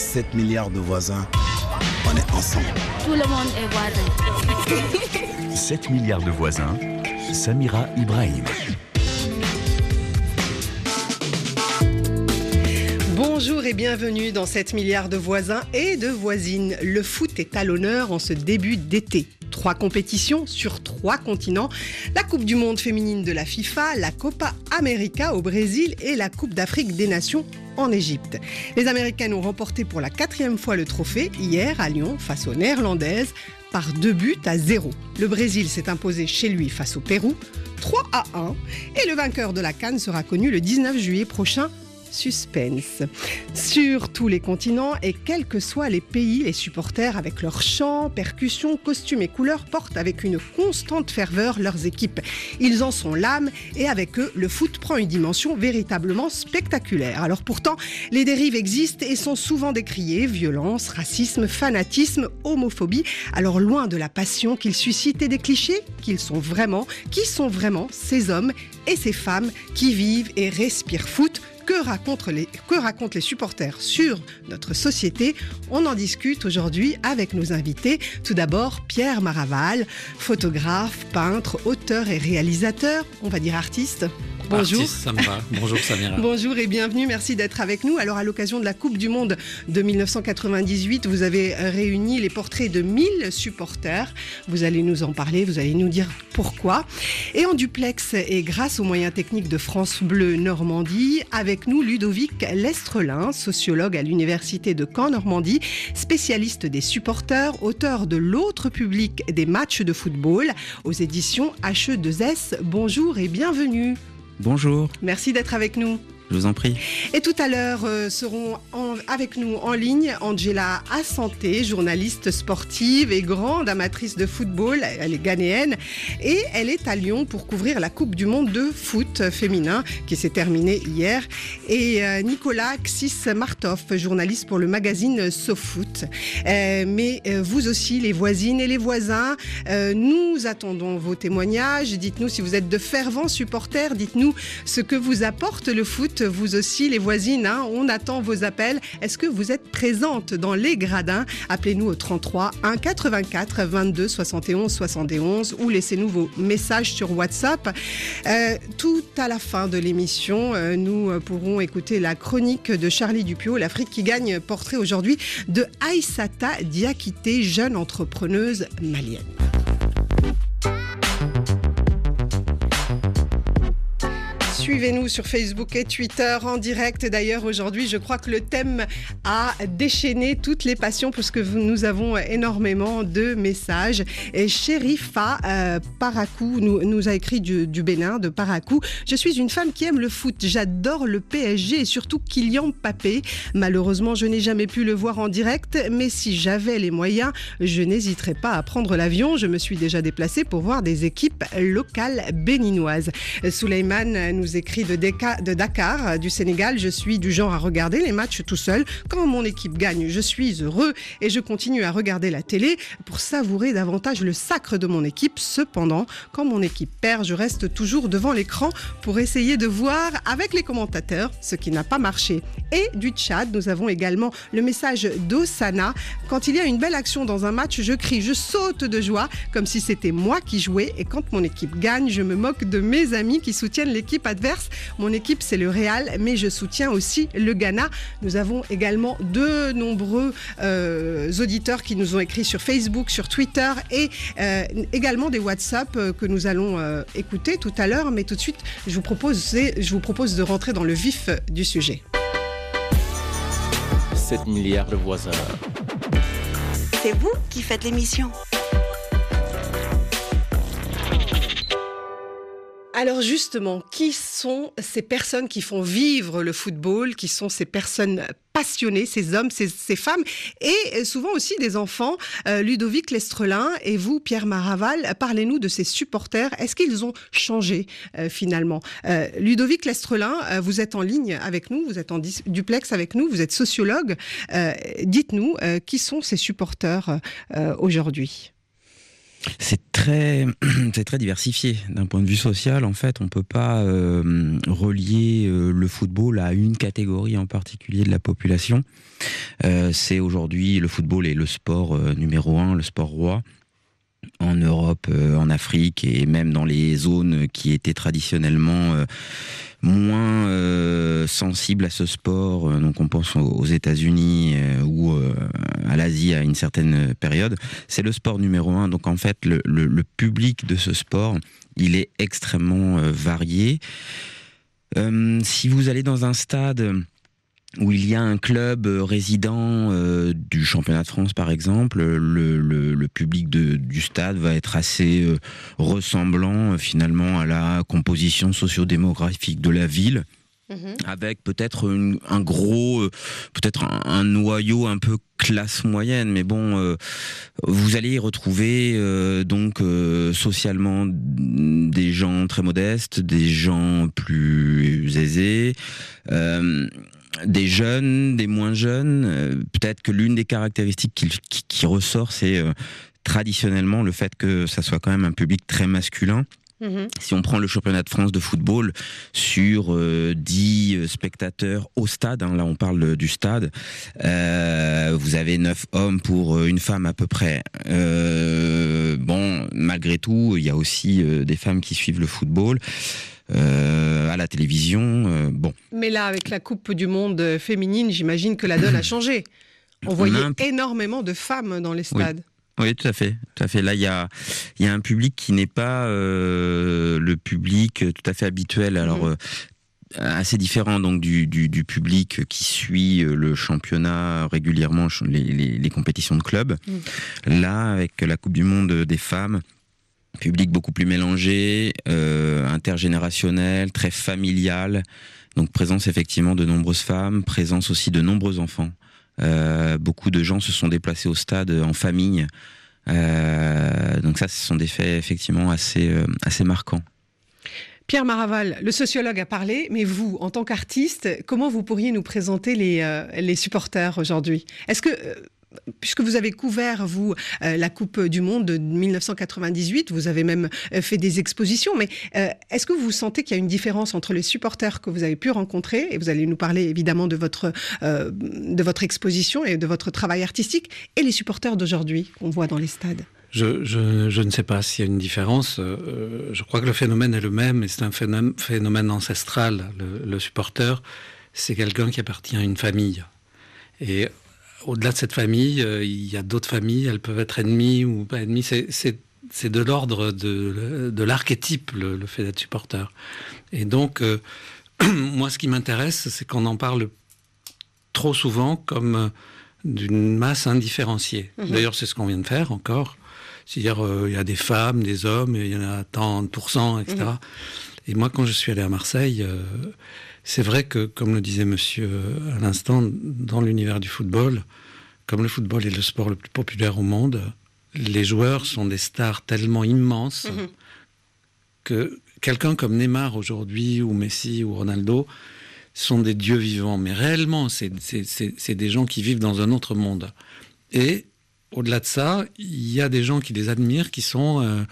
7 milliards de voisins, on est ensemble. Tout le monde est voisin. 7 milliards de voisins, Samira Ibrahim. Bonjour et bienvenue dans 7 milliards de voisins et de voisines. Le foot est à l'honneur en ce début d'été. Trois compétitions sur trois continents. La Coupe du Monde féminine de la FIFA, la Copa América au Brésil et la Coupe d'Afrique des Nations en Égypte. Les Américaines ont remporté pour la quatrième fois le trophée hier à Lyon face aux Néerlandaises par deux buts à zéro. Le Brésil s'est imposé chez lui face au Pérou 3 à 1 et le vainqueur de la Cannes sera connu le 19 juillet prochain suspense. Sur tous les continents et quels que soient les pays, les supporters avec leurs chants, percussions, costumes et couleurs portent avec une constante ferveur leurs équipes. Ils en sont l'âme et avec eux, le foot prend une dimension véritablement spectaculaire. Alors pourtant, les dérives existent et sont souvent décriées, violence, racisme, fanatisme, homophobie. Alors loin de la passion qu'ils suscitent et des clichés, qu'ils sont vraiment, qui sont vraiment ces hommes et ces femmes qui vivent et respirent foot que racontent, les, supporters sur notre société? On en discute aujourd'hui avec nos invités. Tout d'abord, Pierre Maraval, photographe, peintre, auteur et réalisateur, on va dire artiste. Bonjour. Artiste, ça me va. Bonjour Samira. Bonjour et bienvenue, merci d'être avec nous. Alors à l'occasion de la Coupe du Monde de 1998, vous avez réuni les portraits de 1000 supporters. Vous allez nous en parler, vous allez nous dire pourquoi. Et en duplex et grâce aux moyens techniques de France Bleu Normandie, avec nous Ludovic Lestrelin, sociologue à l'Université de Caen-Normandie, spécialiste des supporters, auteur de L'autre public des matchs de football aux éditions HE2S. Bonjour et bienvenue. Bonjour. Merci d'être avec nous. Je vous en prie. Et tout à l'heure euh, seront en, avec nous en ligne Angela Assanté, journaliste sportive et grande amatrice de football. Elle est ghanéenne et elle est à Lyon pour couvrir la Coupe du Monde de foot féminin qui s'est terminée hier. Et euh, Nicolas Xis Martov, journaliste pour le magazine SoFoot. Euh, mais euh, vous aussi, les voisines et les voisins, euh, nous attendons vos témoignages. Dites-nous si vous êtes de fervents supporters. Dites-nous ce que vous apporte le foot vous aussi, les voisines, hein, on attend vos appels. Est-ce que vous êtes présente dans les gradins? Appelez-nous au 33 1 84 22 71 71 ou laissez-nous vos messages sur WhatsApp. Euh, tout à la fin de l'émission, euh, nous pourrons écouter la chronique de Charlie Dupio, l'Afrique qui gagne, portrait aujourd'hui de Aïsata Diakité, jeune entrepreneuse malienne. Suivez-nous sur Facebook et Twitter en direct. D'ailleurs, aujourd'hui, je crois que le thème a déchaîné toutes les passions puisque nous avons énormément de messages. Et Sherifa euh, Parakou nous, a écrit du, du, Bénin, de Parakou. Je suis une femme qui aime le foot. J'adore le PSG et surtout Kylian Mbappé. Malheureusement, je n'ai jamais pu le voir en direct, mais si j'avais les moyens, je n'hésiterais pas à prendre l'avion. Je me suis déjà déplacée pour voir des équipes locales béninoises. Souleyman nous écrit Deka, de Dakar, du Sénégal. Je suis du genre à regarder les matchs tout seul. Quand mon équipe gagne, je suis heureux et je continue à regarder la télé pour savourer davantage le sacre de mon équipe. Cependant, quand mon équipe perd, je reste toujours devant l'écran pour essayer de voir avec les commentateurs ce qui n'a pas marché. Et du Tchad, nous avons également le message d'Osana. Quand il y a une belle action dans un match, je crie, je saute de joie comme si c'était moi qui jouais. Et quand mon équipe gagne, je me moque de mes amis qui soutiennent l'équipe adverse. Mon équipe, c'est le Real, mais je soutiens aussi le Ghana. Nous avons également de nombreux euh, auditeurs qui nous ont écrit sur Facebook, sur Twitter et euh, également des WhatsApp euh, que nous allons euh, écouter tout à l'heure. Mais tout de suite, je vous, propose, je vous propose de rentrer dans le vif du sujet. 7 milliards de voisins. C'est vous qui faites l'émission. Alors justement, qui sont ces personnes qui font vivre le football, qui sont ces personnes passionnées, ces hommes, ces, femmes, et souvent aussi des enfants euh, Ludovic Lestrelin et vous, Pierre Maraval, parlez-nous de ces supporters. Est-ce qu'ils ont changé euh, finalement? Euh, Ludovic Lestrelin, euh, vous êtes en ligne avec nous, vous êtes en duplex avec nous, vous êtes sociologue. Euh, Dites-nous, qui sont ces supporters aujourd'hui? C'est très, très diversifié d'un point de vue social. En fait, on peut pas euh, relier euh, le football à une catégorie en particulier de la population. Euh, c'est aujourd'hui le football est le sport numéro un, le sport roi en Europe, euh, en Afrique et même dans les zones qui étaient traditionnellement euh, moins euh, sensibles à ce sport. Euh, Donc on pense aux- États-Unis ou euh, à l'Asie à une certaine période. C'est le sport numéro un. Donc en fait, le, le- le public de ce sport, il est extrêmement varié. Si vous allez dans un stade où il y a un club euh, résident euh, du championnat de France par exemple, le, le- le public de- du stade va être assez euh, ressemblant euh, finalement à la composition sociodémographique de la ville avec peut-être un gros, peut-être un, un noyau un peu classe moyenne, mais bon, euh, vous allez y retrouver euh, donc euh, socialement des gens très modestes, des gens plus aisés. Des jeunes, des moins jeunes. Euh, Peut-être que l'une des caractéristiques qui, qui- qui ressort, c'est euh, traditionnellement le fait que ça soit quand même un public très masculin. Mhm. Si on prend le championnat de France de football sur euh, 10 euh, spectateurs au stade, hein, là on parle du stade, euh, vous avez 9 hommes pour une femme à peu près. Euh, bon, malgré tout, il y a aussi des femmes qui suivent le football. Euh, à la télévision, euh, bon, Mais là, avec la Coupe du Monde féminine, j'imagine que la donne a changé. On On voyait a énormément de femmes dans les stades. Oui, tout à fait, tout à fait. Là, il y a, il y a un public qui n'est pas euh, le public tout à fait habituel. Alors, Mhm. euh, assez différent donc du, du, du public qui suit le championnat régulièrement, les, les, les compétitions de club. Là, avec la Coupe du Monde des femmes, public beaucoup plus mélangé, euh, intergénérationnel, très familial. Donc présence effectivement de nombreuses femmes, présence aussi de nombreux enfants. Euh, beaucoup de gens se sont déplacés au stade en famille. Euh, donc ça, ce sont des faits effectivement assez, assez marquants. Pierre Maraval, le sociologue a parlé, mais vous, en tant qu'artiste, comment vous pourriez nous présenter les, les supporters aujourd'hui? Est-ce que, puisque vous avez couvert, vous, euh, la Coupe du Monde de 1998, vous avez même euh, fait des expositions, mais euh, est-ce que vous sentez qu'il y a une différence entre les supporters que vous avez pu rencontrer, et vous allez nous parler évidemment de votre, de votre exposition et de votre travail artistique, et les supporters d'aujourd'hui qu'on voit dans les stades? Je, ne sais pas s'il y a une différence. Je crois que le phénomène est le même et c'est un phénomène, phénomène ancestral. Le, le supporter, c'est quelqu'un qui appartient à une famille. Et au-delà de cette famille, euh, il y a d'autres familles, elles peuvent être ennemies ou pas ennemies. C'est, de l'ordre de, de l'archétype, le, le fait d'être supporter. Et donc, euh, moi, ce qui m'intéresse, c'est qu'on en parle trop souvent comme euh, d'une masse indifférenciée. D'ailleurs, c'est ce qu'on vient de faire encore. C'est-à-dire, euh, il y a des femmes, des hommes, il y en a tant de pourcents, etc. Et moi, quand je suis allé à Marseille, euh, c'est vrai que, comme le disait monsieur euh, à l'instant, dans l'univers du football, comme le football est le sport le plus populaire au monde, les joueurs sont des stars tellement immenses que quelqu'un comme Neymar aujourd'hui, ou Messi, ou Ronaldo, sont des dieux vivants. Mais réellement, c'est des gens qui vivent dans un autre monde. Et au-delà de ça, il y a des gens qui les admirent, qui sont euh,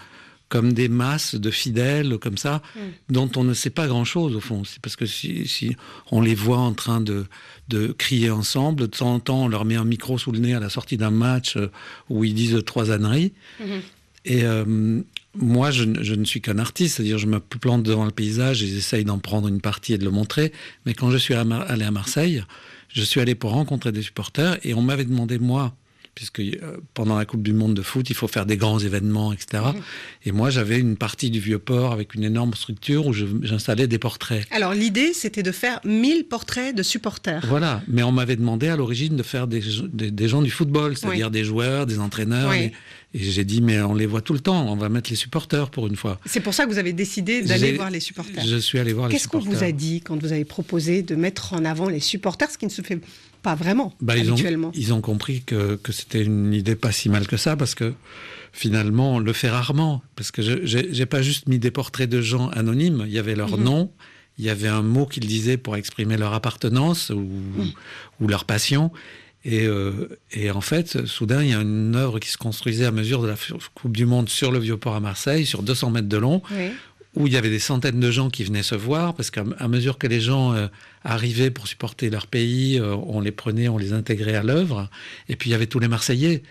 comme des masses de fidèles, comme ça, dont on ne sait pas grand-chose au fond. C'est parce que si, si on les voit en train de, de crier ensemble, de temps en temps, on leur met un micro sous le nez à la sortie d'un match euh, où ils disent trois âneries. Et euh, moi, je, ne- je ne suis qu'un artiste, c'est-à-dire je me plante devant le paysage et j'essaye d'en prendre une partie et de le montrer. Mais quand je suis allé à Marseille, je suis allé pour rencontrer des supporters et on m'avait demandé, moi, puisque euh, pendant la Coupe du Monde de foot, il faut faire des grands événements, etc. Et moi, j'avais une partie du vieux port avec une énorme structure où j'installais des portraits. Alors l'idée, c'était de faire 1000 portraits de supporters. Voilà, mais on m'avait demandé à l'origine de faire des, des, des gens du football, c'est-à-dire Oui. des joueurs, des entraîneurs. Oui. Et j'ai dit, mais on les voit tout le temps, on va mettre les supporters pour une fois. C'est pour ça que vous avez décidé d'aller voir les supporters. Je suis allé voir les Qu'est-ce qu'on supporters. vous a dit quand vous avez proposé de mettre en avant les supporters, ce qui ne se fait pas vraiment Bah, ils, ont, habituellement? ils ont compris que, que c'était une idée pas si mal que ça, parce que finalement, on le fait rarement. Parce que je j'ai pas juste mis des portraits de gens anonymes, il y avait leur Mhm. nom, il y avait un mot qu'ils disaient pour exprimer leur appartenance ou, Mhm. ou leur passion. Et, euh, et, en fait, soudain, il y a une œuvre qui se construisait à mesure de la Coupe du Monde sur le Vieux-Port à Marseille, sur 200 mètres de long, oui. où il y avait des centaines de gens qui venaient se voir, parce qu'à mesure que les gens euh, arrivaient pour supporter leur pays, euh, on les prenait, on les intégrait à l'œuvre. Et puis il y avait tous les Marseillais.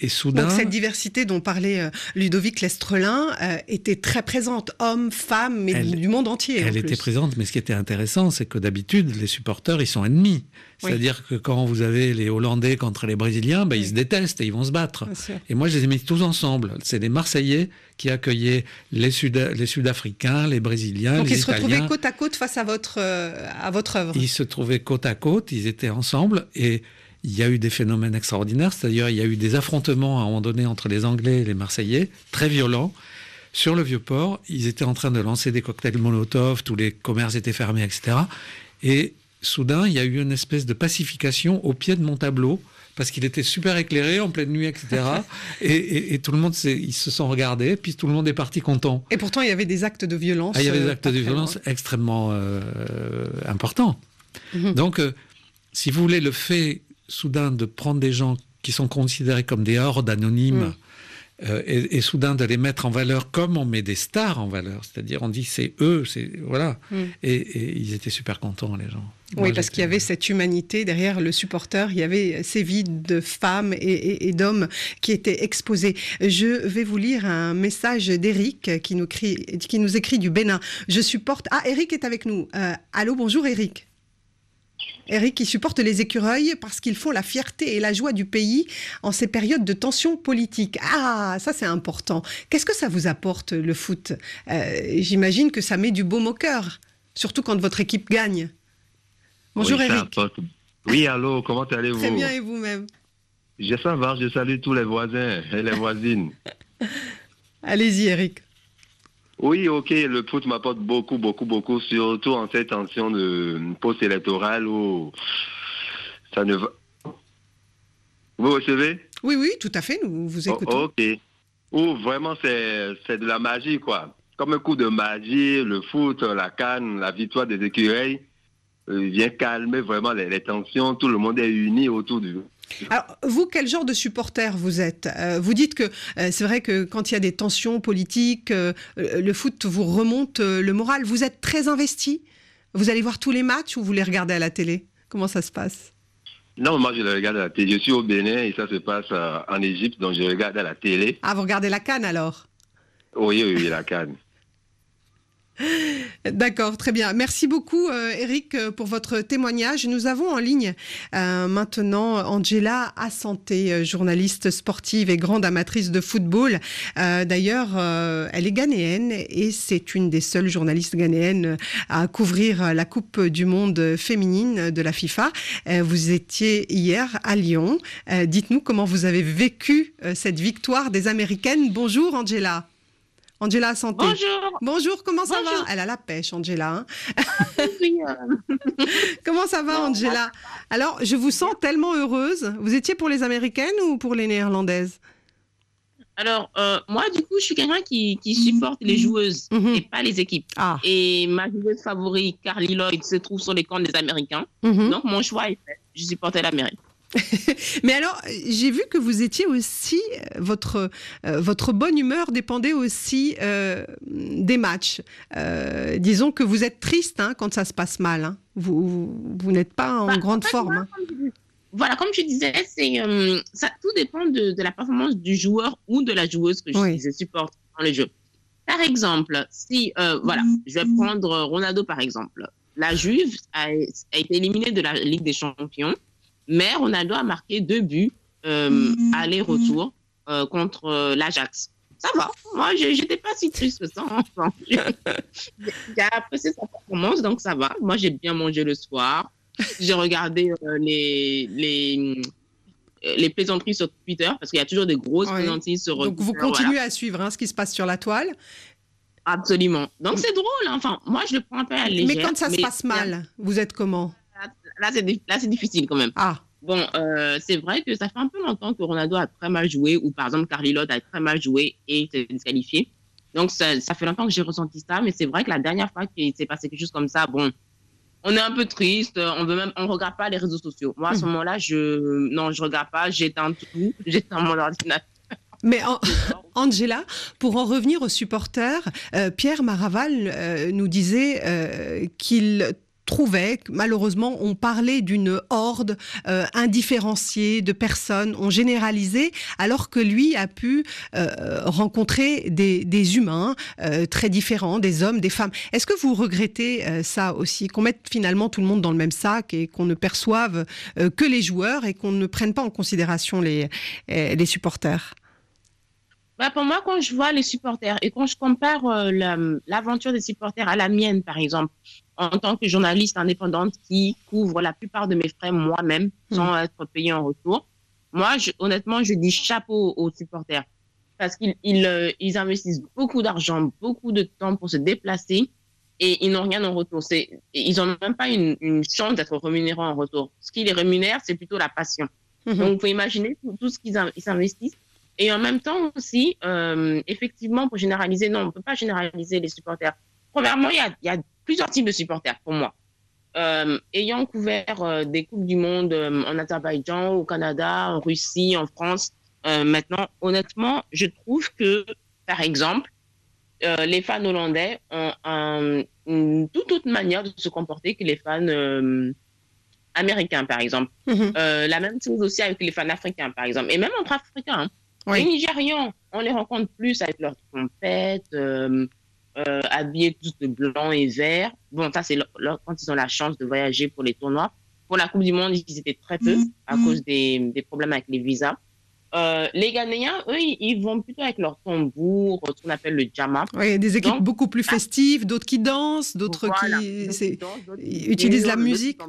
Et soudain... Donc cette diversité dont parlait euh, Ludovic Lestrelin euh, était très présente, hommes, femmes, mais elle, du monde entier. Elle était présente, mais ce qui était intéressant, c'est que d'habitude, les supporters, ils sont ennemis. C'est-à-dire que quand vous avez les Hollandais contre les Brésiliens, ben, oui. ils se détestent et ils vont se battre. Et moi, je les ai mis tous ensemble. C'est les Marseillais qui accueillaient les, Sud les Sud-Africains, les Brésiliens, Donc les ils Italiens. se retrouvaient côte à côte face à votre, euh, à votre œuvre. Ils se trouvaient côte à côte, ils étaient ensemble et il y a eu des phénomènes extraordinaires, c'est-à-dire il y a eu des affrontements à un moment donné entre les Anglais et les Marseillais, très violents. Sur le Vieux-Port, ils étaient en train de lancer des cocktails Molotov, tous les commerces étaient fermés, etc. Et soudain, il y a eu une espèce de pacification au pied de mon tableau, parce qu'il était super éclairé en pleine nuit, etc. et, et, et, tout le monde, ils se sont regardés, puis tout le monde est parti content. Et pourtant, il y avait des actes de violence. Ah, il y avait des actes de violence extrêmement euh, importants. Mm -hmm. Donc, euh, si vous voulez, le fait soudain de prendre des gens qui sont considérés comme des hordes anonymes mmh. euh, et, et, soudain de les mettre en valeur comme on met des stars en valeur, c'est-à-dire on dit c'est eux, c'est voilà, mmh. et, et, ils étaient super contents les gens. Oui, parce qu'il y avait cette humanité derrière le supporter, il y avait ces vies de femmes et, et d'hommes qui étaient exposés. Je vais vous lire un message d'Eric qui nous, qui nous écrit du Bénin. Je supporte. Ah, Eric est avec nous. Euh, allô, bonjour Eric. Eric, qui supporte les écureuils parce qu'ils font la fierté et la joie du pays en ces périodes de tension politique. Ah, ça c'est important. Qu'est-ce que ça vous apporte le foot? Euh, J'imagine que ça met du baume au cœur, surtout quand votre équipe gagne. Bonjour oui, Eric. Oui, allô, comment allez-vous? Très bien et vous-même? Je ça va, je salue tous les voisins et les voisines. Allez-y Eric. Oui, ok, le foot m'apporte beaucoup, beaucoup, beaucoup, surtout en cette tension de post-électorale où ça ne va. Vous recevez? Oui, oui, tout à fait, nous vous écoutons. Oh, ok. Où vraiment c'est de la magie, quoi. Comme un coup de magie, le foot, la canne, la victoire des écureuils vient calmer vraiment les, les tensions. Tout le monde est uni autour du, alors, vous, quel genre de supporter vous êtes euh, Vous dites que euh, c'est vrai que quand il y a des tensions politiques, euh, le foot vous remonte le moral. Vous êtes très investi? Vous allez voir tous les matchs ou vous les regardez à la télé? Comment ça se passe? Non, moi je les regarde à la télé. Je suis au Bénin et ça se passe en Égypte, donc je regarde à la télé. Ah, vous regardez la canne alors? Oui, oui, oui, la canne. D'accord, très bien. Merci beaucoup, euh, Eric, pour votre témoignage. Nous avons en ligne euh, maintenant Angela Assanté, euh, journaliste sportive et grande amatrice de football. Euh, D'ailleurs, elle est ghanéenne et c'est une des seules journalistes ghanéennes à couvrir la Coupe du Monde féminine de la FIFA. vous étiez hier à Lyon. Dites-nous comment vous avez vécu cette victoire des Américaines. Bonjour, Angela. Angela Santé. Bonjour. Bonjour, comment ça Bonjour. va? Elle a la pêche, Angela. Hein oui, euh... comment ça va, Angela? Alors, je vous sens tellement heureuse. Vous étiez pour les Américaines ou pour les Néerlandaises? Alors, euh, moi, du coup, je suis quelqu'un qui, qui, supporte les joueuses mm -hmm. et pas les équipes. Ah. Et ma joueuse favorite, Carly Lloyd, se trouve sur les camps des Américains. Mm -hmm. Donc, mon choix est fait. Je supportais l'Amérique. Mais alors, j'ai vu que vous étiez aussi, votre, euh, votre bonne humeur dépendait aussi euh, des matchs. Euh, disons que vous êtes triste hein, quand ça se passe mal. Hein. Vous, vous, vous n'êtes pas en bah, grande en fait, forme. Moi, hein. Voilà, comme je disais, c'est ça tout dépend de, de, la performance du joueur ou de la joueuse que je, oui. je supporte dans le jeu. Par exemple, si, voilà, je vais prendre Ronaldo par exemple. La Juve a, a été éliminée de la Ligue des Champions mais Ronaldo a marqué deux buts euh, aller-retour euh, contre euh, l'Ajax. Ça va. Moi, je n'étais pas si triste que ça. Enfin, j'ai apprécié sa performance, donc ça va. Moi, j'ai bien mangé le soir. J'ai regardé les, les, les plaisanteries sur Twitter, parce qu'il y a toujours des grosses plaisanteries sur Donc vous continuez voilà. à suivre hein, ce qui se passe sur la toile. Absolument. Donc c'est drôle. hein. Enfin, moi, je le prends un peu à la légère. Mais quand ça se passe mal, vous êtes comment? Là, là, c'est difficile quand même. Ah, Bon, euh, c'est vrai que ça fait un peu longtemps que Ronaldo a très mal joué, ou par exemple, Carly Lloyd a très mal joué et s'est disqualifié. Donc, ça, ça fait longtemps que j'ai ressenti ça, mais c'est vrai que la dernière fois qu'il s'est passé quelque chose comme ça, bon, on est un peu triste, on veut même, on regarde pas les réseaux sociaux. Moi, à ce mhm. moment-là, je, non, je regarde pas, j'éteins tout, j'éteins mon ordinateur. Mais Angela, pour en revenir aux supporters, euh, Pierre Maraval euh, nous disait euh, qu'il trouvait malheureusement on parlait d'une horde euh, indifférenciée de personnes, on généralisait, alors que lui a pu euh, rencontrer des, des humains euh, très différents, des hommes, des femmes. Est-ce que vous regrettez ça aussi, qu'on mette finalement tout le monde dans le même sac et qu'on ne perçoive que les joueurs et qu'on ne prenne pas en considération les, les supporters? Bah pour moi, quand je vois les supporters et quand je compare l'aventure des supporters à la mienne, par exemple, en tant que journaliste indépendante qui couvre la plupart de mes frais moi-même sans hmm. être payé en retour. Moi, je, honnêtement, je dis chapeau aux supporters parce qu'ils ils, euh, ils investissent beaucoup d'argent, beaucoup de temps pour se déplacer et ils n'ont rien en retour. C'est, ils n'ont même pas une, une chance d'être rémunérés en retour. Ce qui les rémunère, c'est plutôt la passion. Hmm. Donc, vous imaginer tout, tout ce qu'ils ils investissent. Et en même temps aussi, euh, effectivement, pour généraliser, non, on ne peut pas généraliser les supporters. Premièrement, il y a, il y a plusieurs types de supporters pour moi. Euh, ayant couvert euh, des Coupes du Monde euh, en Azerbaïdjan, au Canada, en Russie, en France, maintenant, honnêtement, je trouve que, par exemple, les fans hollandais ont un, une toute autre manière de se comporter que les fans américains, par exemple. Mm -hmm. la même chose aussi avec les fans africains, par exemple, et même entre Africains. Hein. Oui. Les Nigérians, on les rencontre plus avec leurs trompettes euh, habillés tous de blanc et vert. Bon, ça, c'est quand ils ont la chance de voyager pour les tournois. Pour la Coupe du Monde, ils étaient très peu mmh. à mmh. cause des, des, problèmes avec les visas. Euh, les Ghanéens, eux, ils vont plutôt avec leur tambour, ce qu'on appelle le jama. Oui, des équipes Donc, beaucoup plus festives, d'autres qui dansent, d'autres voilà, qui dansent, utilisent la musique.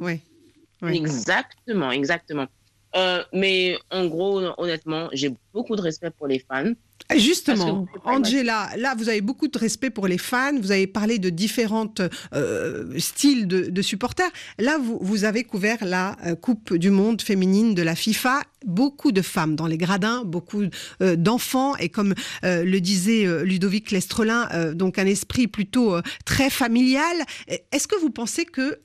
Exactement, exactement. Euh, mais en gros, honnêtement, j'ai beaucoup de respect pour les fans. Justement, Angela, là, vous avez beaucoup de respect pour les fans, vous avez parlé de différents euh, styles de, de, supporters. Là, vous, vous, avez couvert la euh, Coupe du Monde féminine de la FIFA. Beaucoup de femmes dans les gradins, beaucoup euh, d'enfants, et comme euh, le disait Ludovic Lestrelin, donc un esprit plutôt très familial. Est-ce que vous pensez que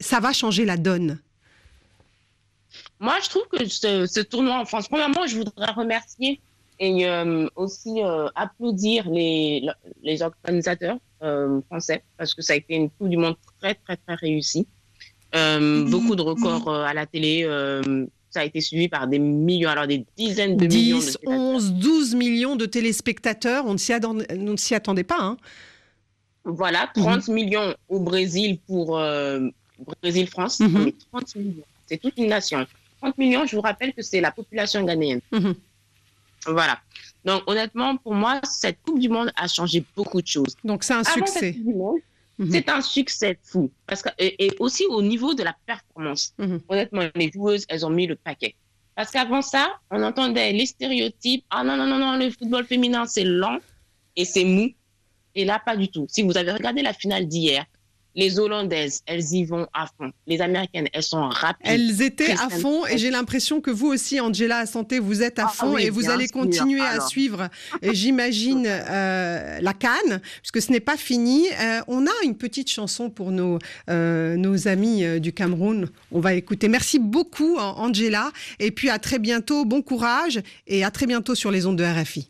ça va changer la donne? Moi, je trouve que ce, ce tournoi en France, premièrement, je voudrais remercier et euh, aussi euh, applaudir les, les organisateurs euh, français parce que ça a été une Coupe du Monde très, très, très réussie. Mmh. Beaucoup de records à la télé. ça a été suivi par des millions, alors des dizaines de 10, millions. De 11, 12 millions de téléspectateurs. On ne s'y attendait, attendait, pas. Hein. Voilà, 30 mmh. millions au Brésil pour Brésil-France. Mmh. 30 millions. C'est toute une nation. 30 millions, je vous rappelle que c'est la population ghanéenne. Voilà. Donc, honnêtement, pour moi, cette Coupe du Monde a changé beaucoup de choses. Donc, c'est un Avant succès. Mmh. C'est un succès fou. Parce que, et, et, aussi au niveau de la performance. Mmh. Honnêtement, les joueuses, elles ont mis le paquet. Parce qu'avant ça, on entendait les stéréotypes. Ah non, non, non, non, le football féminin, c'est lent et c'est mou. Et là, pas du tout. Si vous avez regardé la finale d'hier, les Hollandaises, elles y vont à fond. Les Américaines, elles sont rapides. Elles étaient à fond et j'ai l'impression que vous aussi, Angela Santé, vous êtes à ah, fond oui, et vous allez continuer à suivre, j'imagine, euh, la Cannes, puisque ce n'est pas fini. Euh, on a une petite chanson pour nos, euh, nos amis du Cameroun. On va écouter. Merci beaucoup, Angela. Et puis à très bientôt. Bon courage et à très bientôt sur les ondes de RFI.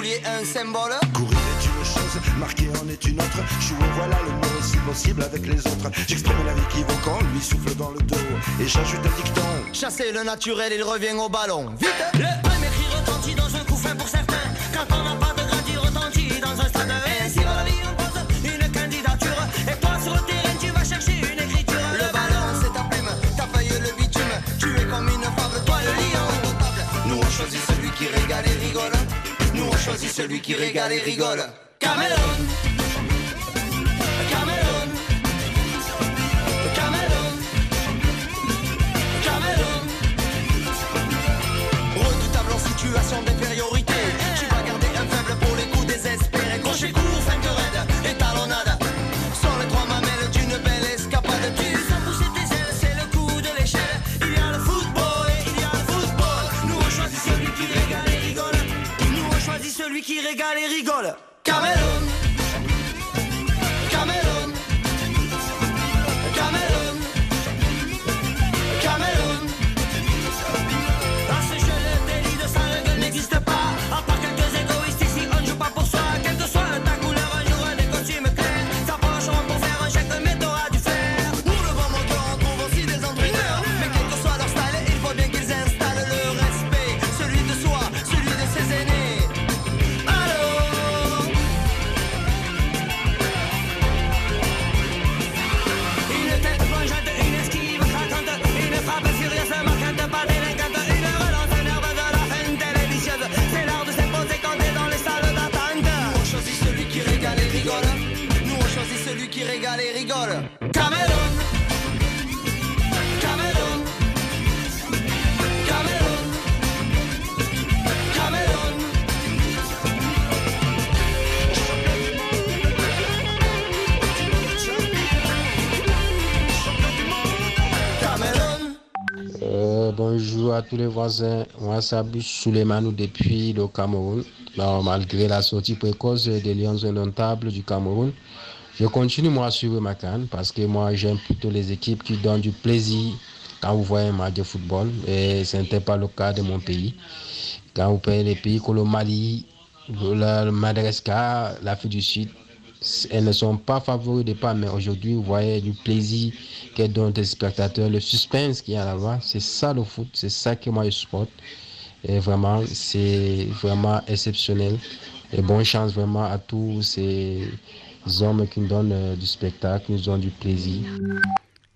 Vouliez un symbole Courir est une chose, marquer en est une autre. Jouer, voilà le mot, si possible, avec les autres. J'exprime la vie qui quand lui souffle dans le dos. Et j'ajoute un dicton. Chasser le naturel, il revient au ballon. Vite Le premier cri retentit dans un coup fin pour certains. Quand on n'a pas de gratis retentit dans un stade. Et si dans la vie on pose une candidature, et toi sur le terrain tu vas chercher une écriture. Le ballon c'est ta plume, ta feuille le bitume. Tu es comme une fable, toi le lion indomptable. Nous on choisit celui qui régale et rigole. Choisit celui qui régale et rigole. Cameroun. Cameroun. Cameroun. Cameroun. Redoutable en situation d'infériorité. qui régale et rigole. Camelo tous les voisins. Moi, c'est Abus Souleymanou depuis le Cameroun. Malgré la sortie précoce des Lions indomptables du Cameroun, je continue moi à suivre ma canne parce que moi j'aime plutôt les équipes qui donnent du plaisir quand vous voyez un match de football et ce n'était pas le cas de mon pays. Quand vous payez les pays comme le Mali, le Madagascar, l'Afrique du Sud, elles ne sont pas favoris de pas, mais aujourd'hui vous voyez du plaisir qu'elles donnent des spectateurs, le suspense qu'il y a là-bas, c'est ça le foot, c'est ça que moi je supporte. Et vraiment, c'est vraiment exceptionnel. Et bonne chance vraiment à tous ces hommes qui nous donnent euh, du spectacle, qui nous donnent du plaisir.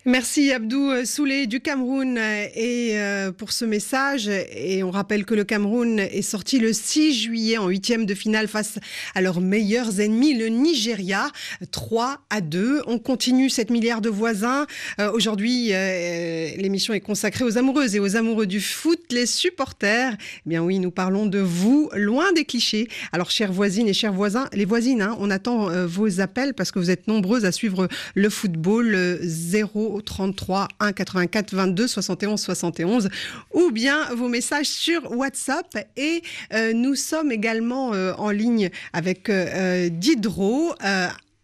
Merci Abdou euh, Souley du Cameroun euh, et euh, pour ce message. Et on rappelle que le Cameroun est sorti le 6 juillet en huitième de finale face à leurs meilleurs ennemis, le Nigeria, 3 à 2. On continue cette milliard de voisins. Aujourd'hui, l'émission est consacrée aux amoureuses et aux amoureux du foot, les supporters. Eh bien oui, nous parlons de vous, loin des clichés. Alors, chères voisines et chers voisins, les voisines, hein, on attend vos appels parce que vous êtes nombreuses à suivre le football 0 33 1 84 22 71 71 ou bien vos messages sur WhatsApp. Et euh, nous sommes également euh, en ligne avec euh, euh Didro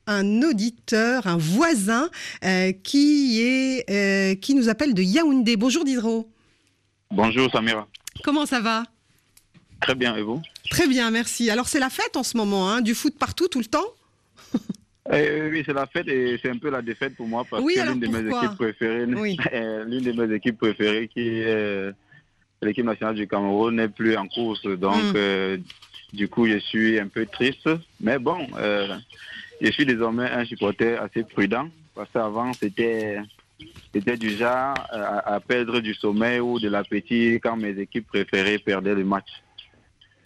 un auditeur, un voisin qui, nous appelle de Yaoundé. Bonjour Didro. Bonjour Samira. Comment ça va? Très bien, et vous? Très bien, merci. Alors c'est la fête en ce moment, hein, du foot partout, tout le temps? Eh Oui, c'est la fête et c'est un peu la défaite pour moi parce Oui, que l'une de mes équipes préférées, Oui. euh, l'une de mes équipes préférées qui est euh, l'équipe nationale du Cameroun n'est plus en course. Donc, Mm. euh, du coup, je suis un peu triste. Mais bon, euh, je suis désormais un supporter assez prudent parce qu'avant, c'était c'était du genre euh, à, à perdre du sommeil ou de l'appétit quand mes équipes préférées perdaient le match.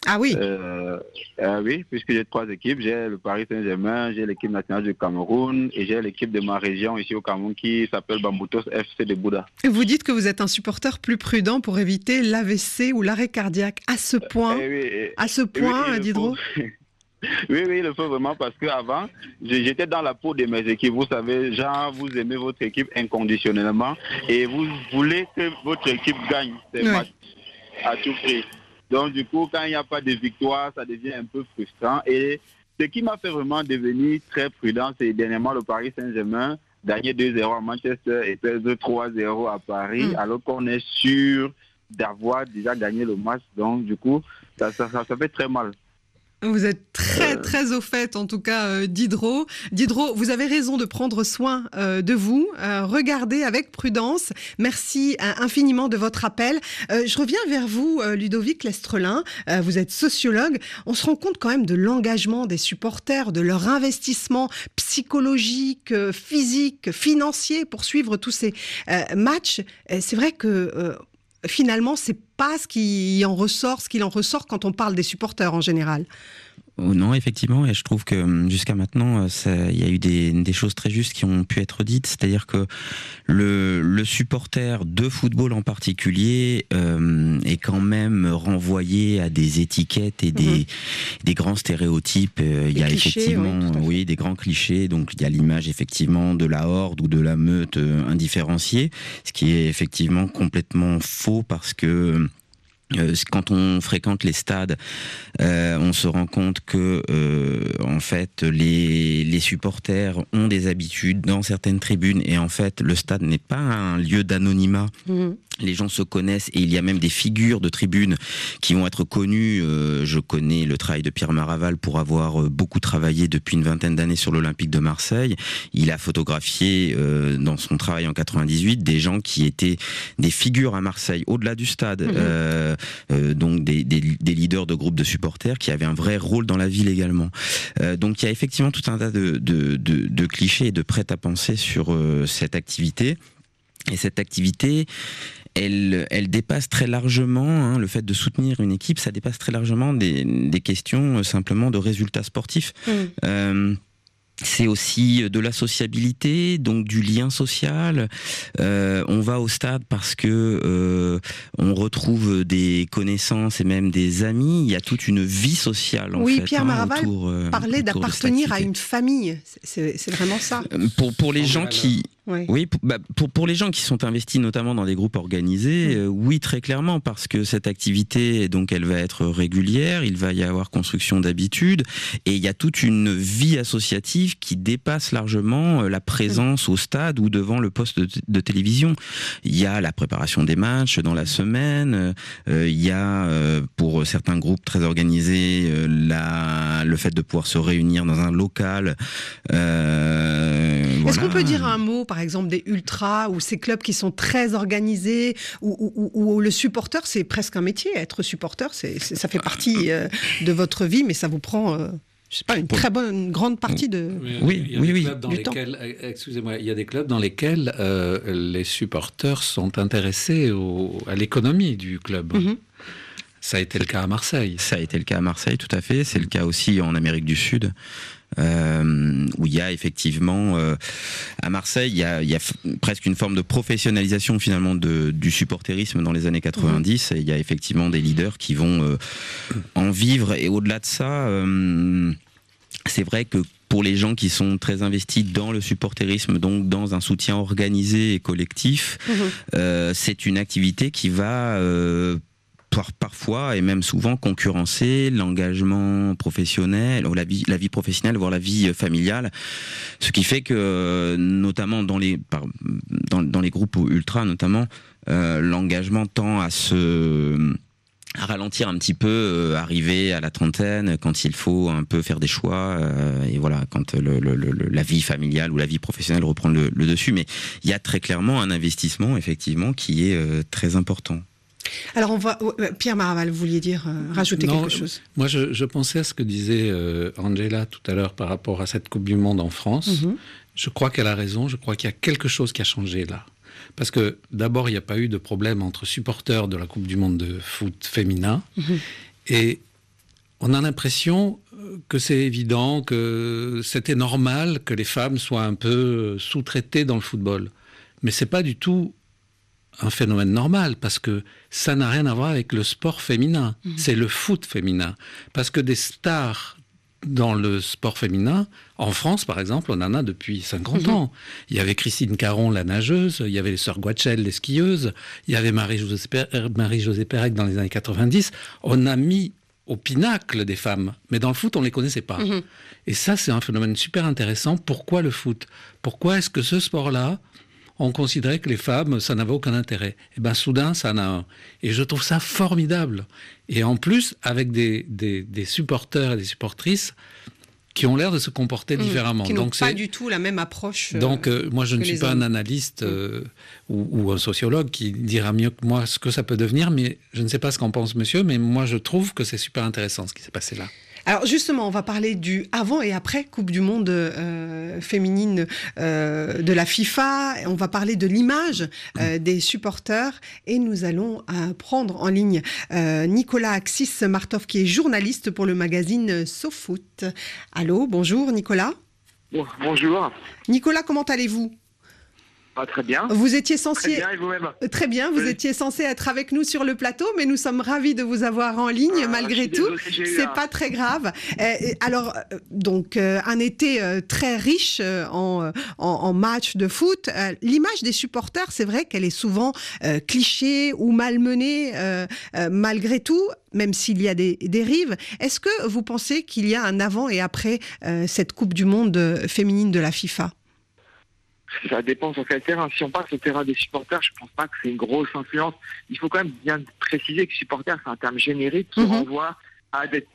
Ah oui euh, euh, Oui, puisque j'ai trois équipes. J'ai le Paris Saint-Germain, j'ai l'équipe nationale du Cameroun et j'ai l'équipe de ma région ici au Cameroun qui s'appelle Bamboutos FC de Bouddha. Vous dites que vous êtes un supporter plus prudent pour éviter l'AVC ou l'arrêt cardiaque. À ce point, Eh oui, eh, à ce oui, point. Oui, oui, il le faut vraiment parce qu'avant, j'étais dans la peau de mes équipes. Vous savez, genre, vous aimez votre équipe inconditionnellement et vous voulez que votre équipe gagne ces matchs à tout prix. Donc, du coup, quand il n'y a pas de victoire, ça devient un peu frustrant. Et ce qui m'a fait vraiment devenir très prudent, c'est dernièrement le Paris Saint-Germain gagner 2-0 à Manchester et perdre 3-0 à Paris, Mm. alors qu'on est sûr d'avoir déjà gagné le match. Donc, du coup, ça, ça, ça, ça fait très mal. Vous êtes très très au fait, en tout cas, euh, Diderot. Diderot, vous avez raison de prendre soin euh, de vous. Euh, regardez avec prudence. Merci euh, infiniment de votre appel. Euh, je reviens vers vous, euh, Ludovic Lestrelin. Euh, vous êtes sociologue. On se rend compte quand même de l'engagement des supporters, de leur investissement psychologique, euh, physique, financier pour suivre tous ces euh, matchs. Euh, C'est vrai que euh, finalement, c'est pas ce qui en ressort, ce qu'il en ressort quand on parle des supporters en général. Oh non, effectivement, et je trouve que hum, jusqu'à maintenant, euh, il y a eu des, des choses très justes qui ont pu être dites. C'est-à-dire que le, le supporter de football en particulier euh, est quand même renvoyé à des étiquettes et des, des grands stéréotypes. Euh, Il y a clichés, effectivement, oui, oui, des grands clichés. Donc il y a l'image effectivement de la horde ou de la meute euh, indifférenciée, ce qui est effectivement complètement faux parce que euh, quand on fréquente les stades, euh, on se rend compte que euh, en fait les, les supporters ont des habitudes dans certaines tribunes et en fait le stade n'est pas un lieu d'anonymat. Les gens se connaissent et il y a même des figures de tribunes qui vont être connues. Euh, je connais le travail de Pierre Maraval pour avoir euh, beaucoup travaillé depuis une vingtaine d'années sur l'Olympique de Marseille. Il a photographié euh, dans son travail en 98 des gens qui étaient des figures à Marseille, au-delà du stade, Mhm. euh, euh, donc des, des, des leaders de groupes de supporters qui avaient un vrai rôle dans la ville également. Euh, donc il y a effectivement tout un tas de, de, de, de clichés et de prêts à penser sur euh, cette activité. Et cette activité, elle, elle dépasse très largement hein, le fait de soutenir une équipe. Ça dépasse très largement des, des questions euh, simplement de résultats sportifs. Euh, c'est aussi de la sociabilité, donc du lien social. Euh, on va au stade parce que euh, on retrouve des connaissances et même des amis. Il y a toute une vie sociale. En oui, fait, Pierre hein, Maraval autour, euh, parlait d'appartenir à une famille. C'est vraiment ça. Euh, Pour, pour les gens qui. Oui. Oui, pour, bah, pour, pour les gens qui sont investis notamment dans des groupes organisés, euh, oui, très clairement, parce que cette activité, donc, elle va être régulière, il va y avoir construction d'habitudes, et il y a toute une vie associative qui dépasse largement euh, la présence au stade ou devant le poste de, de télévision. Il y a la préparation des matchs dans la semaine, euh, il y a, euh, pour certains groupes très organisés, la, le fait de pouvoir se réunir dans un local. Est-ce qu'on peut dire un mot, par exemple, des ultras ou ces clubs qui sont très organisés, où, où- où- où le supporter, c'est presque un métier. Être supporter, c'est ça fait partie euh, de votre vie, mais ça vous prend, euh, je sais pas, une très bonne, une grande partie de. il y a des clubs dans du temps. lesquels, euh, excusez-moi, il y a des clubs dans lesquels euh, les supporters sont intéressés au- à l'économie du club. Mhm. Ça a été le cas à Marseille. Ça a été le cas à Marseille, tout à fait. C'est le cas aussi en Amérique du Sud. Euh, où il y a effectivement euh, à Marseille il y a, il y a f- presque une forme de professionnalisation finalement de, du supporterisme dans les années 90 et il y a effectivement des leaders qui vont euh, en vivre. Et au-delà de ça c'est vrai que pour les gens qui sont très investis dans le supporterisme, donc dans un soutien organisé et collectif, euh, c'est une activité qui va euh, par- parfois et même souvent concurrencer l'engagement professionnel, ou la vie, la vie professionnelle, voire la vie euh, familiale. Ce qui fait que, euh, notamment dans les, dans, les groupes ultra, notamment, euh, l'engagement tend à se ralentir un petit peu, arriver à la trentaine, quand il faut un peu faire des choix, et voilà, quand la vie familiale ou la vie professionnelle reprend le, dessus. Mais il y a très clairement un investissement, effectivement, qui est très important. Alors, on va. euh, Pierre Maraval, vous vouliez dire, euh, rajouter Non, quelque chose Moi, je, je pensais à ce que disait euh, Angela tout à l'heure par rapport à cette Coupe du Monde en France. Mhm. Je crois qu'elle a raison. Je crois qu'il y a quelque chose qui a changé là. Parce que d'abord, il n'y a pas eu de problème entre supporters de la Coupe du Monde de foot féminin. Et on a l'impression que c'est évident, que c'était normal que les femmes soient un peu sous-traitées dans le football. Mais c'est pas du tout un phénomène normal parce que ça n'a rien à voir avec le sport féminin. C'est le foot féminin. Parce que des stars dans le sport féminin, en France par exemple, on en a depuis 50 Mhm. ans. Il y avait Christine Caron, la nageuse, il y avait les sœurs Guachel, les skieuses, il y avait Marie-Josée Per- Marie-Josée Pérec dans les années 90. On a mis au pinacle des femmes, mais dans le foot, on ne les connaissait pas. Mhm. Et ça, c'est un phénomène super intéressant. Pourquoi le foot? Pourquoi est-ce que ce sport-là, on considérait que les femmes, ça n'avait aucun intérêt Eh bien, soudain, ça en a un. Et je trouve ça formidable. Et en plus, avec des, des, des supporters et des supportrices qui ont l'air de se comporter Mhm. différemment. Qui Donc, pas du tout la même approche. euh, donc, euh, moi, je ne suis pas hommes. un analyste euh, ou, ou un sociologue qui dira mieux que moi ce que ça peut devenir, mais je ne sais pas ce qu'en pense monsieur, mais moi, je trouve que c'est super intéressant ce qui s'est passé là. Alors justement, on va parler du avant et après Coupe du Monde euh, féminine euh, de la FIFA. On va parler de l'image euh, des supporters et nous allons euh, prendre en ligne euh, Nicolas Axis Martov qui est journaliste pour le magazine SoFoot. Allô, bonjour Nicolas. bonjour. Nicolas, comment allez-vous? Ah, très bien. Vous étiez censé Très bien, et vous-même Euh, Très bien, vous Oui. étiez censé être avec nous sur le plateau, mais nous sommes ravis de vous avoir en ligne Ah, malgré tout. désolé, C'est un- pas très grave. Euh, alors, euh, donc, euh, un été euh, très riche en, en, en matchs de foot. L'image des supporters, c'est vrai qu'elle est souvent euh, cliché ou malmenée malgré tout. Même s'il y a des dérives, est-ce que vous pensez qu'il y a un avant et après cette Coupe du Monde féminine de la FIFA? Ça dépend sur quel terrain. Si on passe au terrain des supporters, je pense pas que c'est une grosse influence. Il faut quand même bien préciser que supporter, c'est un terme générique qui Mhm. renvoie à des,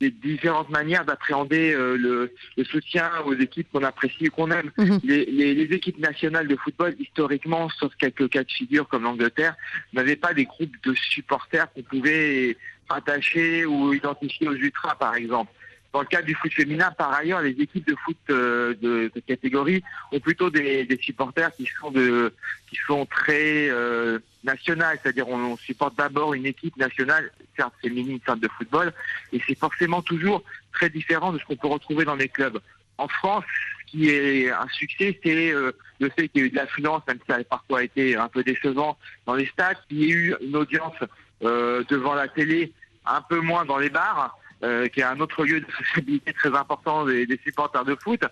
des différentes manières d'appréhender euh, le, le soutien aux équipes qu'on apprécie ou qu'on aime. Mhm. Les, les- les équipes nationales de football, historiquement, sauf quelques cas de figure comme l'Angleterre, n'avaient pas des groupes de supporters qu'on pouvait attacher ou identifier aux ultras, par exemple. Dans le cadre du foot féminin, par ailleurs, les équipes de foot euh, de, de catégorie ont plutôt des, des supporters qui sont de, qui sont très euh, nationales, c'est-à-dire on, on supporte d'abord une équipe nationale, certes féminine, certes de football, et c'est forcément toujours très différent de ce qu'on peut retrouver dans les clubs. en France, ce qui est un succès, c'est le fait qu'il y ait eu de l'affluence, même si ça a parfois été un peu décevant dans les stades, qu'il y ait eu une audience devant la télé, un peu moins dans les bars, qui est un autre lieu de sociabilité très important des, des supporters de foot.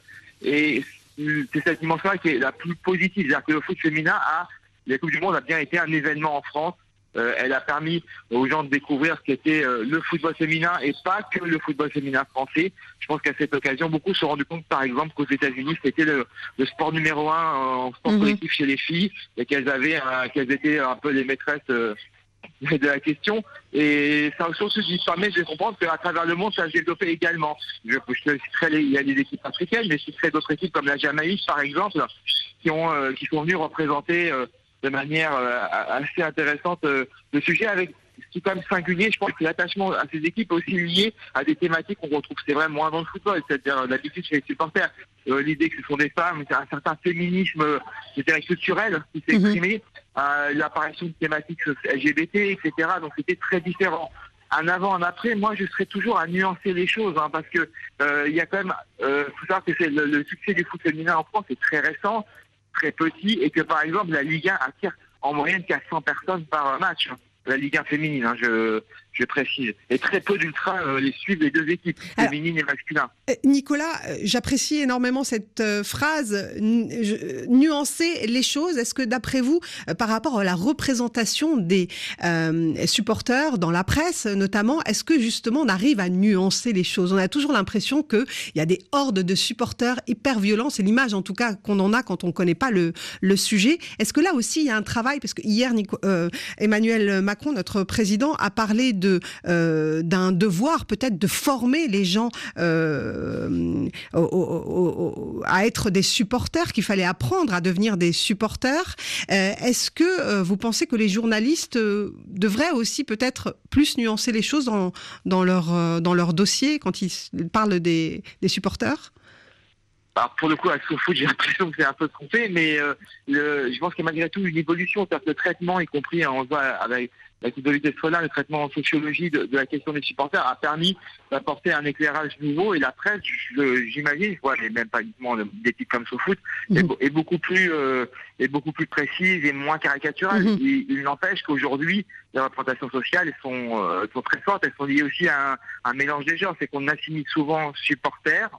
Et c'est cette dimension-là qui est la plus positive. C'est-à-dire que le foot féminin a, la Coupe du Monde a bien été un événement en France. Euh, elle a permis aux gens de découvrir ce qu'était euh, le football féminin et pas que le football féminin français. Je pense qu'à cette occasion, beaucoup se sont rendus compte, par exemple, qu'aux États-Unis, c'était le, sport numéro un en sport mhm. collectif chez les filles et qu'elles avaient, qu'elles étaient un peu les maîtresses euh, de la question. Et ça aussi qui permet de comprendre qu'à travers le monde, ça s'est développé également. Je, citerai il y a des équipes africaines, mais je citerai d'autres équipes comme la Jamaïque, par exemple, qui, ont, euh, qui sont venues représenter euh, de manière euh, assez intéressante le sujet avec ce qui est quand même singulier, je pense que l'attachement à ces équipes est aussi lié à des thématiques qu'on retrouve, c'est vrai, moins dans le football, c'est-à-dire l'habitude chez les supporters. L'idée que ce sont des femmes, c'est un certain féminisme, je dirais, culturel qui s'est mhm. exprimé l'apparition de thématiques LGBT, etc. Donc c'était très différent. Un avant, un après, moi je serais toujours à nuancer les choses, hein, parce que euh, il y a quand même, euh, faut savoir que c'est le, succès du foot féminin en France est très récent, très petit, et que par exemple la Ligue 1 attire en moyenne qu'à 100 personnes par match. La Ligue 1 féminine, hein, je, je précise. Et très peu d'ultra euh, les suivent les deux équipes, féminines et masculines. Euh, Nicolas, euh, j'apprécie énormément cette phrase, nuancer les choses. Est-ce que d'après vous, par rapport à la représentation des supporters dans la presse notamment, est-ce que justement on arrive à nuancer les choses? On a toujours l'impression qu'il y a des hordes de supporters hyper violents, c'est l'image en tout cas qu'on en a quand on ne connaît pas le, le sujet. Est-ce que là aussi il y a un travail? Parce que hier, Emmanuel Macron, notre président, a parlé de euh, d'un devoir peut-être de former les gens euh, à être des supporters, qu'il fallait apprendre à devenir des supporters. Euh, est-ce que vous pensez que les journalistes devraient aussi peut-être plus nuancer les choses dans, dans, leur, dans leur dossier quand ils parlent des, des supporters? Alors pour le coup, avec ce foot, j'ai l'impression que c'est un peu trompé, mais je pense qu'il y a malgré tout une évolution, cest le traitement, y compris, on voit avec la de Strollin, le traitement en sociologie de, la question des supporters a permis d'apporter un éclairage nouveau et la presse, j'imagine, je vois, même pas uniquement des types comme SoFoot, mhm. est, beaucoup plus euh, est beaucoup plus précise et moins caricaturale. Mhm. Il, n'empêche qu'aujourd'hui, les représentations sociales sont, euh, sont très fortes, elles sont liées aussi à un, un mélange des genres, c'est qu'on assimile souvent supporters,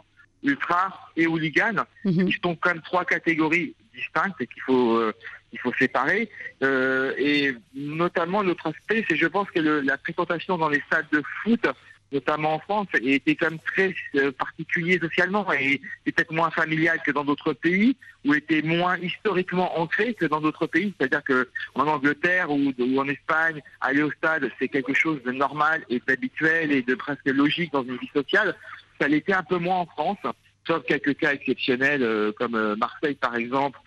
ultra et hooligans, mhm. qui sont comme trois catégories distinctes et qu'il faut euh, il faut séparer. Euh, et notamment, l'autre aspect, c'est je pense que la fréquentation dans les stades de foot, notamment en France, était quand même très euh, particulier socialement et, peut-être moins familial que dans d'autres pays, ou était moins historiquement ancré que dans d'autres pays. C'est-à-dire que en Angleterre ou, en Espagne, aller au stade, c'est quelque chose de normal et d'habituel et de presque logique dans une vie sociale. Ça l'était un peu moins en France, sauf quelques cas exceptionnels euh, comme Marseille par exemple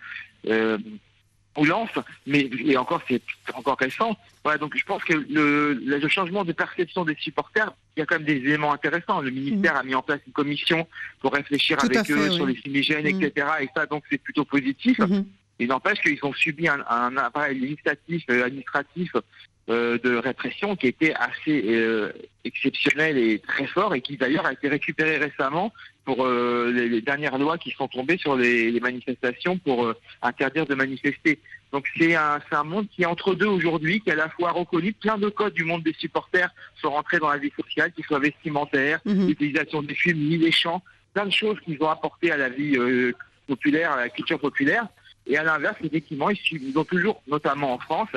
ou lance, mais et encore c'est encore récent. Voilà, donc je pense que le, le, changement de perception des supporters, il y a quand même des éléments intéressants. Le ministère a mis en place une commission pour réfléchir avec eux sur les fumigènes, mm. etc. Et ça, donc c'est plutôt positif. Mm-hmm. Il n'empêche qu'ils ont subi un, un appareil législatif, euh, administratif euh, de répression qui était assez euh, exceptionnel et très fort et qui d'ailleurs a été récupéré récemment pour euh, les, dernières lois qui sont tombées sur les, manifestations pour interdire de manifester. Donc c'est un, un monde qui est entre deux aujourd'hui, qui est à la fois reconnu, plein de codes du monde des supporters sont rentrés dans la vie sociale, qu'ils soient vestimentaires, mhm. l'utilisation des films, ni des chants, plein de choses qu'ils ont apporté à la vie populaire, à la culture populaire. Et à l'inverse, effectivement, ils ont toujours, notamment en France,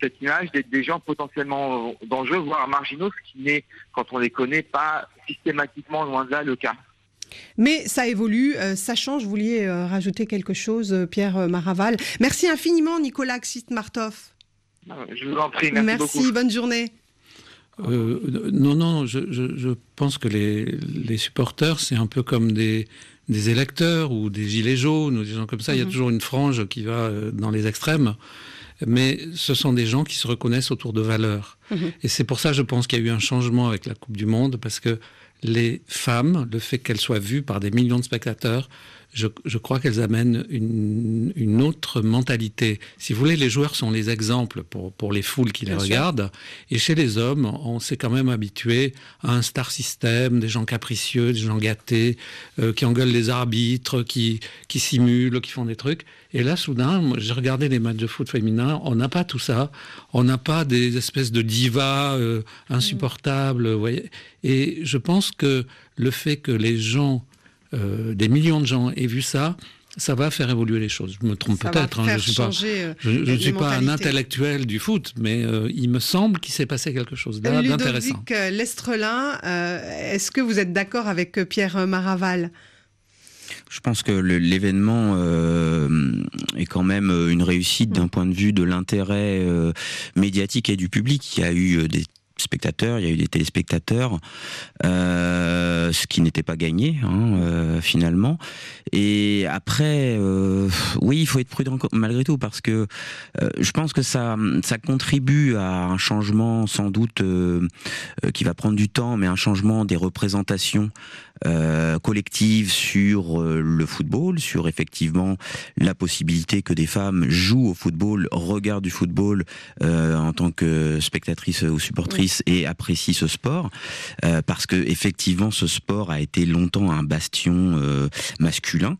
cette image d'être des gens potentiellement dangereux, voire marginaux, ce qui n'est, quand on les connaît, pas systématiquement loin de là le cas. Mais ça évolue, euh, ça change. Vous vouliez euh, rajouter quelque chose, euh, Pierre Maraval. Merci infiniment, Nicolas Xist-Martov. Je vous en prie, merci, merci bonne journée. non, non, je, pense que les, supporters, c'est un peu comme des, électeurs ou des gilets jaunes ou des gens comme ça. Il y a mhm. toujours une frange qui va dans les extrêmes mais ce sont des gens qui se reconnaissent autour de valeurs. Mhm. Et c'est pour ça, je pense qu'il y a eu un changement avec la Coupe du Monde, parce que les femmes, le fait qu'elles soient vues par des millions de spectateurs, je, crois qu'elles amènent une, autre mentalité. Si vous voulez, les joueurs sont les exemples pour, pour les foules qui les regardent. Et chez les hommes, on s'est quand même habitué à un star system, des gens capricieux, des gens gâtés, euh, qui engueulent les arbitres, qui, qui simulent, qui font des trucs. Et là, soudain, j'ai regardé les matchs de foot féminin, on n'a pas tout ça. On n'a pas des espèces de divas euh, insupportables. Vous voyez et je pense que le fait que les gens euh, des millions de gens aient vu ça, ça va faire évoluer les choses. Je me trompe peut-être. Hein, je ne suis pas, un intellectuel du foot, mais euh, il me semble qu'il s'est passé quelque chose d'intéressant. Ludovic Lestrelin, euh, est-ce que vous êtes d'accord avec Pierre Maraval? Je pense que l'événement est quand même une réussite d'un point de vue de l'intérêt médiatique et du public. Il y a eu des spectateurs, il y a eu des téléspectateurs, euh, ce qui n'était pas gagné hein, euh, finalement. Et après, euh, oui, il faut être prudent malgré tout parce que je pense que ça, ça contribue à un changement sans doute qui va prendre du temps, mais un changement des représentations euh, sur euh, le football, sur effectivement la possibilité que des femmes jouent au football, regardent du football euh, en tant que spectatrices ou et apprécient ce sport, parce que effectivement ce sport a été longtemps un bastion masculin.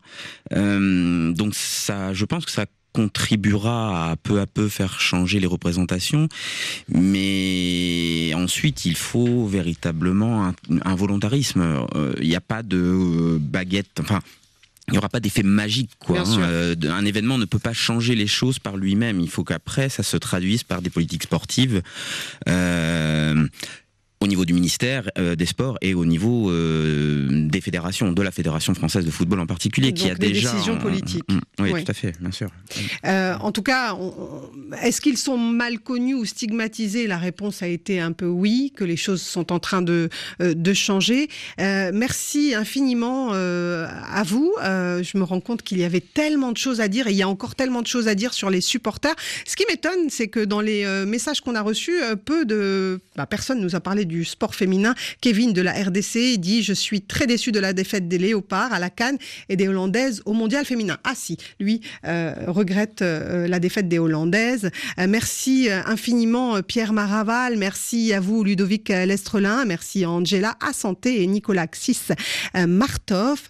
donc ça, je pense que ça contribuera à peu à peu faire changer les représentations, mais ensuite il faut véritablement un, volontarisme. Euh, il n'y a pas de baguette, enfin il n'y aura pas d'effet magique, quoi. Hein. Euh, un événement ne peut pas changer les choses par lui-même. Il faut qu'après, ça se traduise par des politiques sportives. Euh, au niveau du ministère euh, des Sports et au niveau euh, des fédérations, de la Fédération française de football en particulier, qui a des déjà... décisions politiques. oui, tout à fait, bien sûr. Euh, en tout cas, est-ce qu'ils sont mal connus ou stigmatisés? La réponse a été un peu oui, que les choses sont en train de, de changer. merci infiniment à vous. je me rends compte qu'il y avait tellement de choses à dire et il y a encore tellement de choses à dire sur les supporters. Ce qui m'étonne, c'est que dans les messages qu'on a reçus, peu de... Bah, personne nous a parlé du sport féminin. Kevin de la RDC dit Je suis très déçu de la défaite des Léopards à la Cannes et des Hollandaises au mondial féminin. Ah si, lui euh, regrette euh, la défaite des Hollandaises. Euh, merci infiniment Pierre Maraval. Merci à vous Ludovic Lestrelin. Merci Angela Assanté et Nicolas Xis Martov.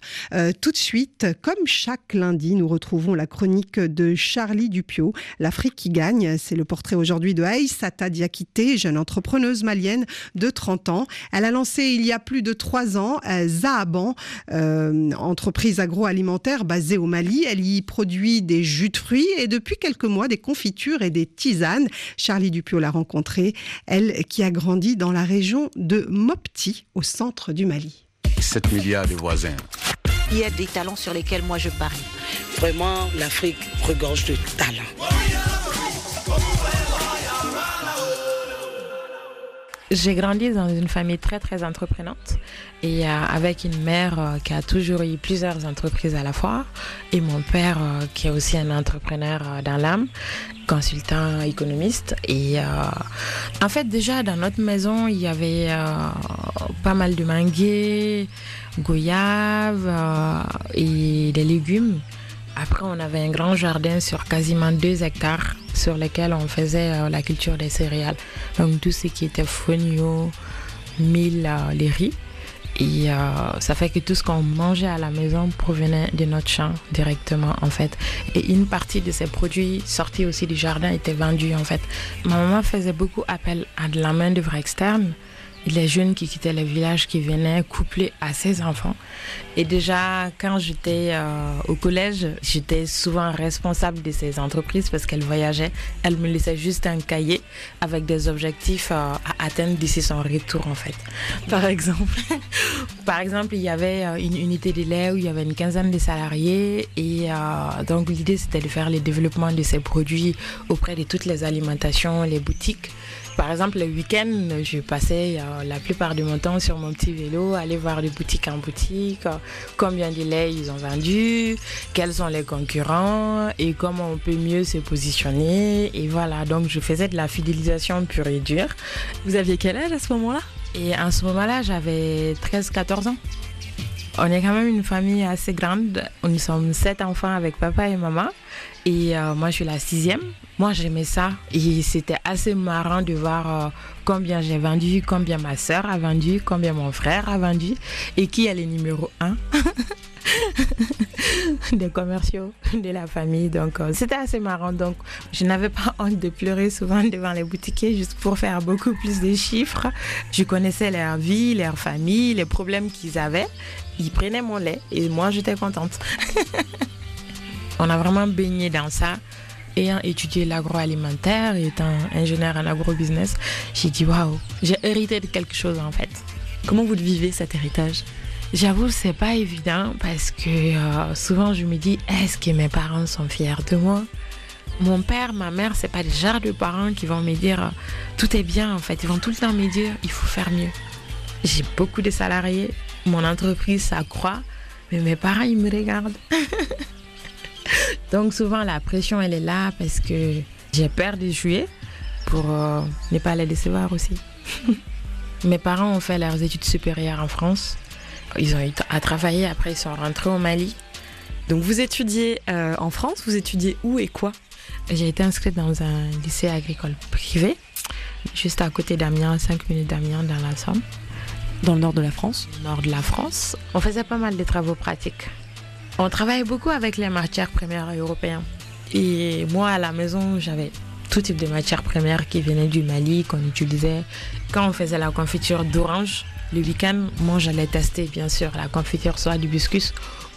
tout de suite, comme chaque lundi, nous retrouvons la chronique de Charlie Dupio, L'Afrique qui gagne. C'est le portrait aujourd'hui de Aïssata Diakité, jeune entrepreneuse malienne de 30 ans. Elle a lancé il y a plus de trois ans euh, Zahaban, euh, entreprise agroalimentaire basée au Mali. Elle y produit des jus de fruits et depuis quelques mois des confitures et des tisanes. Charlie Dupio l'a rencontrée, elle qui a grandi dans la région de Mopti, au centre du Mali. 7 milliards de voisins. Il y a des talents sur lesquels moi je parie. Vraiment, l'Afrique regorge de talents. J'ai grandi dans une famille très très entreprenante et euh, avec une mère euh, qui a toujours eu plusieurs entreprises à la fois et mon père euh, qui est aussi un entrepreneur dans l'âme, consultant économiste et en fait déjà dans notre maison il y avait pas mal de manguiers, goyaves et des légumes. Après, on avait un grand jardin sur quasiment deux hectares sur lesquels on faisait euh, la culture des céréales. Donc tout ce qui était fonio, mil, euh, les riz. Et euh, ça fait que tout ce qu'on mangeait à la maison provenait de notre champ directement en fait. Et une partie de ces produits sortis aussi du jardin étaient vendus en fait. Ma maman faisait beaucoup appel à de la main d'œuvre externe les jeunes qui quittaient le village, qui venaient couplés à ses enfants. Et déjà, quand j'étais euh, au collège, j'étais souvent responsable de ces entreprises parce qu'elles voyageaient. Elles me laissaient juste un cahier avec des objectifs euh, à atteindre d'ici son retour, en fait. Par exemple, par exemple, il y avait euh, une unité de lait où il y avait une quinzaine de salariés. Et donc, l'idée, c'était de faire le développement de ces produits auprès de toutes les alimentations, les boutiques. Par exemple, le week-end, je passais euh, la plupart de mon temps sur mon petit vélo, aller voir de boutique en boutique, euh, combien de lait ils ont vendu, quels sont les concurrents et comment on peut mieux se positionner. Et voilà, donc je faisais de la fidélisation pure et dure. Vous aviez quel âge à ce moment-là? Et à ce moment-là, j'avais 13-14 ans. on est quand même une famille assez grande. Nous sommes sept enfants avec papa et maman. Et euh, moi, je suis la sixième. Moi, j'aimais ça. Et c'était assez marrant de voir euh, combien j'ai vendu, combien ma soeur a vendu, combien mon frère a vendu et qui est le numéro un des commerciaux de la famille. Donc, euh, c'était assez marrant. Donc, je n'avais pas honte de pleurer souvent devant les boutiquiers juste pour faire beaucoup plus de chiffres. Je connaissais leur vie, leur famille, les problèmes qu'ils avaient. Ils prenaient mon lait et moi, j'étais contente. On a vraiment baigné dans ça. Ayant étudié l'agroalimentaire et étant ingénieur en agrobusiness, j'ai dit waouh, j'ai hérité de quelque chose en fait. Comment vous vivez cet héritage? J'avoue, c'est pas évident parce que euh, souvent je me dis est-ce que mes parents sont fiers de moi? Mon père, ma mère, c'est pas le genre de parents qui vont me dire euh, tout est bien en fait. Ils vont tout le temps me dire il faut faire mieux. J'ai beaucoup de salariés, mon entreprise ça croît, mais mes parents ils me regardent. Donc souvent la pression elle est là parce que j'ai peur de jouer pour euh, ne pas les décevoir aussi. mes parents ont fait leurs études supérieures en France ils ont eu à travailler, après ils sont rentrés au Mali. Donc vous étudiez euh, en France, vous étudiez où et quoi? J'ai été inscrite dans un lycée agricole privé, juste à côté d'Amiens, 5 minutes d'Amiens dans la Somme. Dans le nord de la France nord de la France. On faisait pas mal de travaux pratiques. On travaillait beaucoup avec les matières premières européennes. Et moi, à la maison, j'avais tout type de matières premières qui venaient du Mali, qu'on utilisait. Quand on faisait la confiture d'orange, le week-end, moi j'allais tester bien sûr la confiture soit du biscuit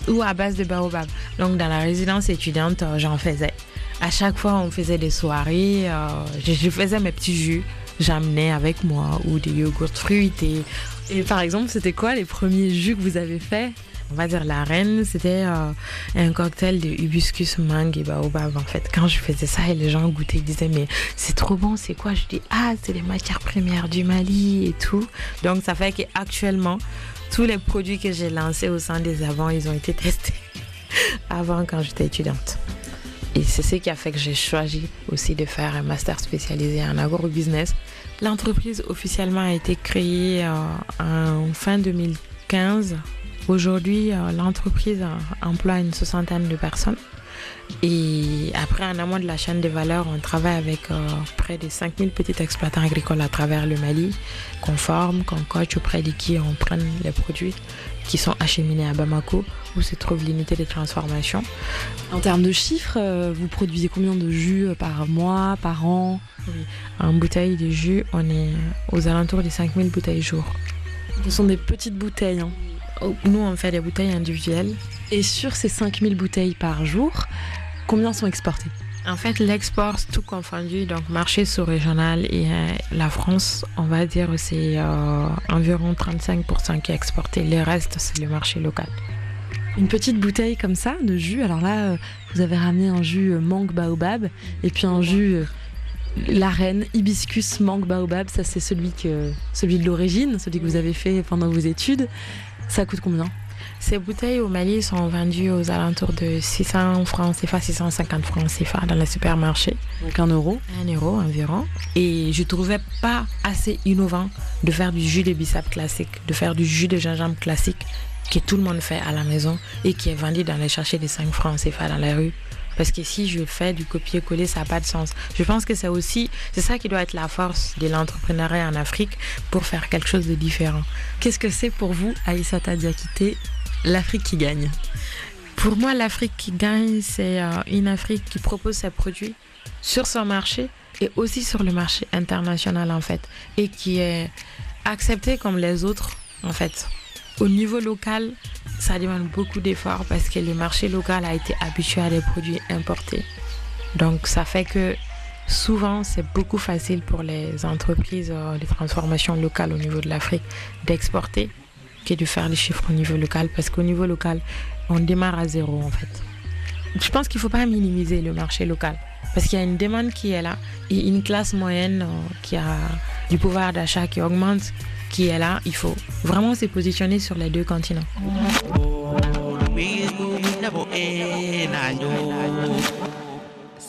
ou à base de baobab. Donc dans la résidence étudiante, j'en faisais. À chaque fois, on faisait des soirées, euh, je, faisais mes petits jus, j'amenais avec moi ou des yogourts fruités. Et par exemple, c'était quoi les premiers jus que vous avez faits? On va dire la reine, c'était euh, un cocktail de hibiscus, mangue et baobab. En fait, quand je faisais ça et les gens goûtaient, ils disaient mais c'est trop bon, c'est quoi? Je dis ah c'est les matières premières du Mali et tout. Donc ça fait qu'actuellement tous les produits que j'ai lancés au sein des avant, ils ont été testés avant quand j'étais étudiante. Et c'est ce qui a fait que j'ai choisi aussi de faire un master spécialisé en agro-business. L'entreprise officiellement a été créée euh, en fin 2015 Aujourd'hui, euh, l'entreprise emploie une soixantaine de personnes. Et après, en amont de la chaîne de valeur, on travaille avec euh, près de 5000 petits exploitants agricoles à travers le Mali, qu'on forme, qu'on coach, auprès de qui on prend les produits qui sont acheminés à Bamako, où se trouve l'unité de transformation. En termes de chiffres, euh, vous produisez combien de jus par mois, par an? En bouteilles de jus, on est aux alentours des 5000 bouteilles jour. Ce sont des petites bouteilles. Hein. Nous, on fait des bouteilles individuelles. Et sur ces 5000 bouteilles par jour, combien sont exportées? En fait, l'export, tout confondu, donc marché sous-régional et euh, la France, on va dire c'est euh, environ 35% qui est exporté. Le reste, c'est le marché local. Une petite bouteille comme ça de jus. Alors là, euh, vous avez ramené un jus mangue baobab et puis un jus la reine, hibiscus mangue baobab. Ça, c'est celui, que, celui de l'origine, celui que vous avez fait pendant vos études. Ça coûte combien Ces bouteilles au Mali sont vendues aux alentours de 600 francs CFA, 650 francs CFA dans les supermarchés. Donc un euro Un euro environ. Et je trouvais pas assez innovant de faire du jus de bissap classique, de faire du jus de gingembre classique que tout le monde fait à la maison et qui est vendu dans les sachets de 5 francs CFA dans la rue. Parce que si je fais du copier-coller, ça n'a pas de sens. Je pense que c'est aussi, c'est ça qui doit être la force de l'entrepreneuriat en Afrique pour faire quelque chose de différent. Qu'est-ce que c'est pour vous, Aïssata Diakité, l'Afrique qui gagne? Pour moi, l'Afrique qui gagne, c'est euh, une Afrique qui propose ses produits sur son marché et aussi sur le marché international en fait, et qui est acceptée comme les autres en fait. Au niveau local, ça demande beaucoup d'efforts parce que le marché local a été habitué à des produits importés. Donc ça fait que souvent c'est beaucoup facile pour les entreprises euh, de transformation locale au niveau de l'Afrique d'exporter que de faire les chiffres au niveau local parce qu'au niveau local, on démarre à zéro en fait. Je pense qu'il ne faut pas minimiser le marché local parce qu'il y a une demande qui est là et une classe moyenne euh, qui a du pouvoir d'achat qui augmente qui est là. Il faut vraiment se positionner sur les deux continents.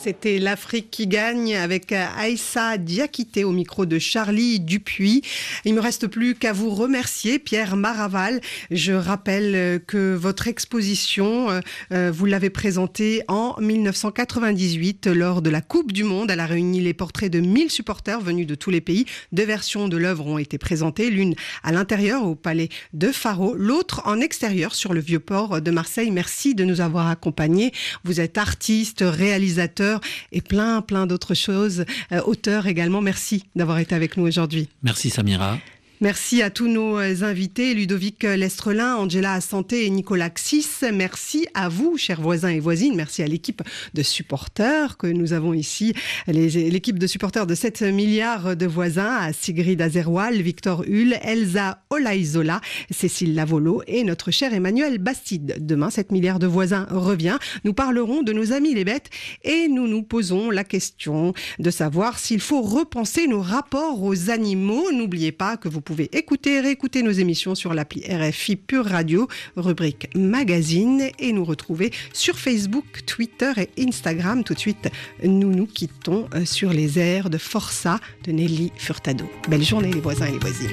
C'était l'Afrique qui gagne avec Aïssa Diakité au micro de Charlie Dupuis. Il me reste plus qu'à vous remercier, Pierre Maraval. Je rappelle que votre exposition, euh, vous l'avez présentée en 1998 lors de la Coupe du Monde. Elle a réuni les portraits de 1000 supporters venus de tous les pays. Deux versions de l'œuvre ont été présentées, l'une à l'intérieur au palais de Faro, l'autre en extérieur sur le vieux port de Marseille. Merci de nous avoir accompagnés. Vous êtes artiste, réalisateur, et plein, plein d'autres choses. Euh, auteur également, merci d'avoir été avec nous aujourd'hui. Merci Samira. Merci à tous nos euh, invités, Ludovic Lestrelin, Angela Santé et Nicolas Xis. Merci à vous, chers voisins et voisines. Merci à l'équipe de supporters que nous avons ici, l'équipe de supporters de 7 milliards de voisins, à Sigrid Azerwal, Victor Hull, Elsa Olaizola, Cécile Lavolo et notre cher Emmanuel Bastide. Demain, 7 milliards de voisins revient. Nous parlerons de nos amis les bêtes et nous nous posons la question de savoir s'il faut repenser nos rapports aux animaux. N'oubliez pas que vous pouvez pouvez écouter et réécouter nos émissions sur l'appli RFI Pure Radio, rubrique magazine, et nous retrouver sur Facebook, Twitter et Instagram. Tout de suite, nous nous quittons euh, sur les airs de Força de Nelly Furtado. Belle journée les voisins et les voisines.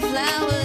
the flowers.